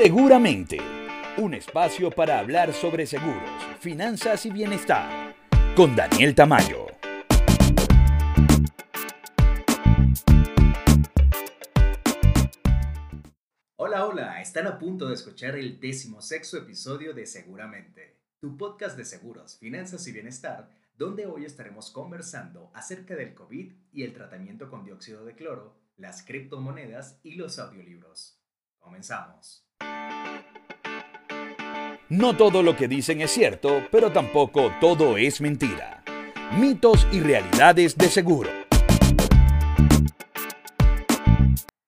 Seguramente, un espacio para hablar sobre seguros, finanzas y bienestar, con Daniel Tamayo. Hola, hola, están a punto de escuchar el décimo sexto episodio de Seguramente, tu podcast de seguros, finanzas y bienestar, donde hoy estaremos conversando acerca del COVID y el tratamiento con dióxido de cloro, las criptomonedas y los audiolibros. Comenzamos. No todo lo que dicen es cierto, pero tampoco todo es mentira. Mitos y realidades de seguro.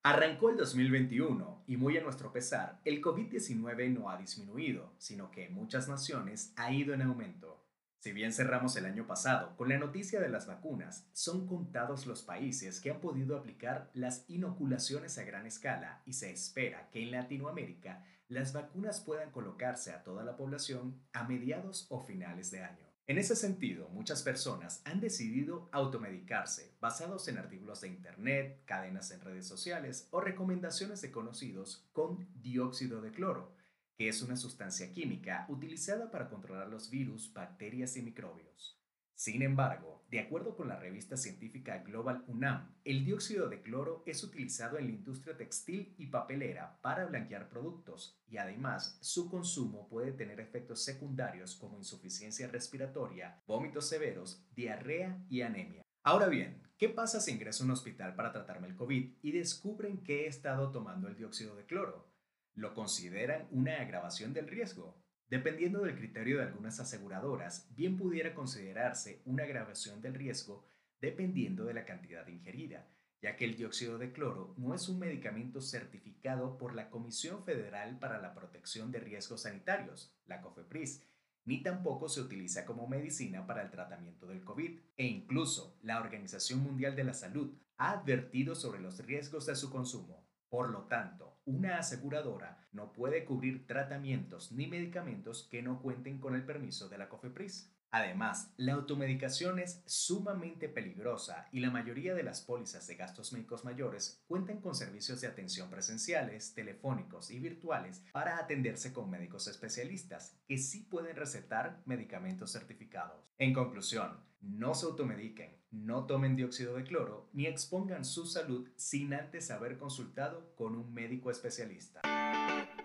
Arrancó el 2021 y muy a nuestro pesar, el COVID-19 no ha disminuido, sino que en muchas naciones ha ido en aumento. Si bien cerramos el año pasado con la noticia de las vacunas, son contados los países que han podido aplicar las inoculaciones a gran escala y se espera que en Latinoamérica las vacunas puedan colocarse a toda la población a mediados o finales de año. En ese sentido, muchas personas han decidido automedicarse basados en artículos de Internet, cadenas en redes sociales o recomendaciones de conocidos con dióxido de cloro, que es una sustancia química utilizada para controlar los virus, bacterias y microbios. Sin embargo, de acuerdo con la revista científica Global UNAM, el dióxido de cloro es utilizado en la industria textil y papelera para blanquear productos y además su consumo puede tener efectos secundarios como insuficiencia respiratoria, vómitos severos, diarrea y anemia. Ahora bien, ¿qué pasa si ingreso a un hospital para tratarme el COVID y descubren que he estado tomando el dióxido de cloro? ¿Lo consideran una agravación del riesgo? Dependiendo del criterio de algunas aseguradoras, bien pudiera considerarse una agravación del riesgo dependiendo de la cantidad ingerida, ya que el dióxido de cloro no es un medicamento certificado por la Comisión Federal para la Protección de Riesgos Sanitarios, la COFEPRIS, ni tampoco se utiliza como medicina para el tratamiento del COVID, e incluso la Organización Mundial de la Salud ha advertido sobre los riesgos de su consumo. Por lo tanto, una aseguradora no puede cubrir tratamientos ni medicamentos que no cuenten con el permiso de la COFEPRIS. Además, la automedicación es sumamente peligrosa y la mayoría de las pólizas de gastos médicos mayores cuentan con servicios de atención presenciales, telefónicos y virtuales para atenderse con médicos especialistas que sí pueden recetar medicamentos certificados. En conclusión, no se automediquen, no tomen dióxido de cloro ni expongan su salud sin antes haber consultado con un médico especialista.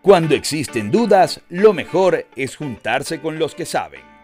Cuando existen dudas, lo mejor es juntarse con los que saben.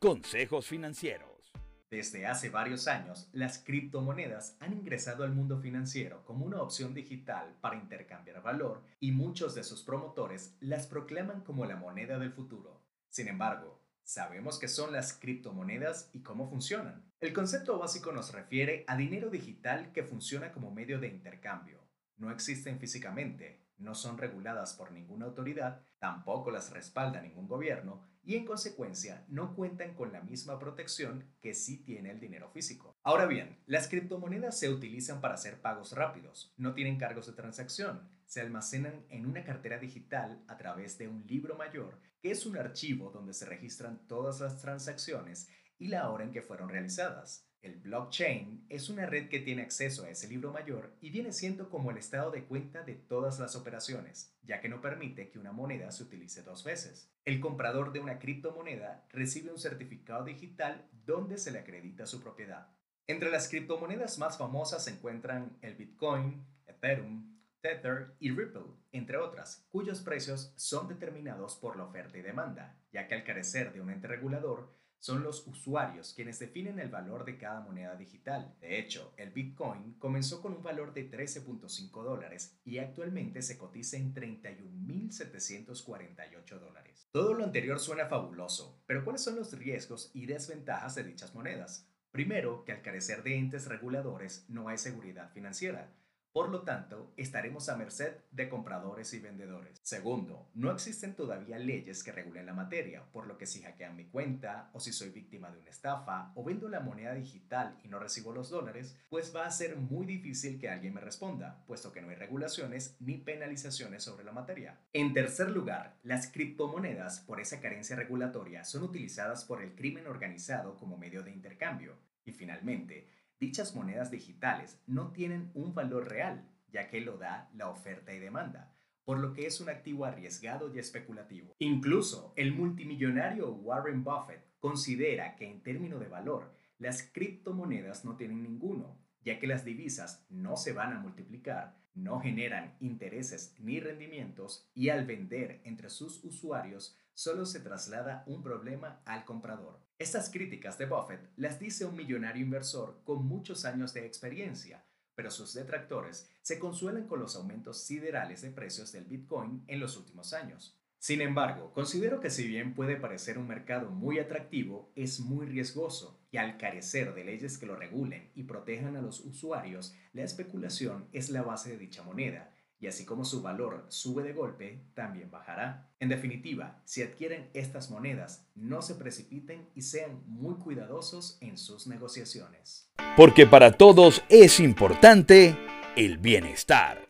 Consejos financieros. Desde hace varios años, las criptomonedas han ingresado al mundo financiero como una opción digital para intercambiar valor y muchos de sus promotores las proclaman como la moneda del futuro. Sin embargo, ¿sabemos qué son las criptomonedas y cómo funcionan? El concepto básico nos refiere a dinero digital que funciona como medio de intercambio. No existen físicamente, no son reguladas por ninguna autoridad, tampoco las respalda ningún gobierno y en consecuencia no cuentan con la misma protección que sí tiene el dinero físico. Ahora bien, las criptomonedas se utilizan para hacer pagos rápidos, no tienen cargos de transacción, se almacenan en una cartera digital a través de un libro mayor, que es un archivo donde se registran todas las transacciones y la hora en que fueron realizadas. El blockchain es una red que tiene acceso a ese libro mayor y viene siendo como el estado de cuenta de todas las operaciones, ya que no permite que una moneda se utilice dos veces. El comprador de una criptomoneda recibe un certificado digital donde se le acredita su propiedad. Entre las criptomonedas más famosas se encuentran el Bitcoin, Ethereum, Tether y Ripple, entre otras, cuyos precios son determinados por la oferta y demanda, ya que al carecer de un ente regulador, son los usuarios quienes definen el valor de cada moneda digital. De hecho, el Bitcoin comenzó con un valor de 13.5 dólares y actualmente se cotiza en 31.748 dólares. Todo lo anterior suena fabuloso, pero ¿cuáles son los riesgos y desventajas de dichas monedas? Primero, que al carecer de entes reguladores no hay seguridad financiera. Por lo tanto, estaremos a merced de compradores y vendedores. Segundo, no existen todavía leyes que regulen la materia, por lo que si hackean mi cuenta o si soy víctima de una estafa o vendo la moneda digital y no recibo los dólares, pues va a ser muy difícil que alguien me responda, puesto que no hay regulaciones ni penalizaciones sobre la materia. En tercer lugar, las criptomonedas, por esa carencia regulatoria, son utilizadas por el crimen organizado como medio de intercambio. Y finalmente, Dichas monedas digitales no tienen un valor real, ya que lo da la oferta y demanda, por lo que es un activo arriesgado y especulativo. Incluso el multimillonario Warren Buffett considera que en términos de valor, las criptomonedas no tienen ninguno, ya que las divisas no se van a multiplicar, no generan intereses ni rendimientos y al vender entre sus usuarios solo se traslada un problema al comprador. Estas críticas de Buffett las dice un millonario inversor con muchos años de experiencia, pero sus detractores se consuelan con los aumentos siderales de precios del Bitcoin en los últimos años. Sin embargo, considero que si bien puede parecer un mercado muy atractivo, es muy riesgoso y al carecer de leyes que lo regulen y protejan a los usuarios, la especulación es la base de dicha moneda y así como su valor sube de golpe, también bajará. En definitiva, si adquieren estas monedas, no se precipiten y sean muy cuidadosos en sus negociaciones. Porque para todos es importante el bienestar.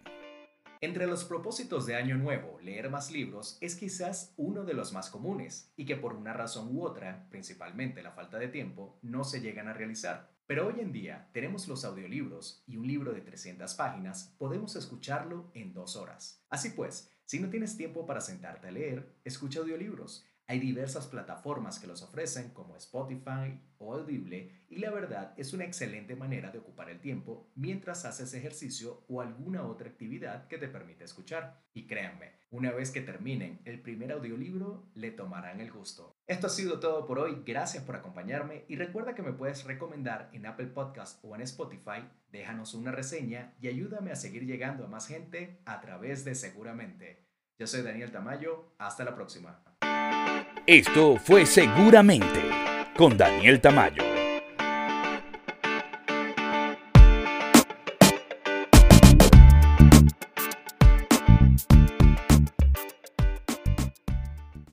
Entre los propósitos de Año Nuevo, leer más libros es quizás uno de los más comunes y que por una razón u otra, principalmente la falta de tiempo, no se llegan a realizar. Pero hoy en día tenemos los audiolibros y un libro de 300 páginas podemos escucharlo en dos horas. Así pues, si no tienes tiempo para sentarte a leer, escucha audiolibros hay diversas plataformas que los ofrecen como Spotify o Audible y la verdad es una excelente manera de ocupar el tiempo mientras haces ejercicio o alguna otra actividad que te permite escuchar. Y créanme, una vez que terminen el primer audiolibro, le tomarán el gusto. Esto ha sido todo por hoy, gracias por acompañarme y recuerda que me puedes recomendar en Apple Podcast o en Spotify, déjanos una reseña y ayúdame a seguir llegando a más gente a través de Seguramente. Yo soy Daniel Tamayo, hasta la próxima. Esto fue Seguramente con Daniel Tamayo.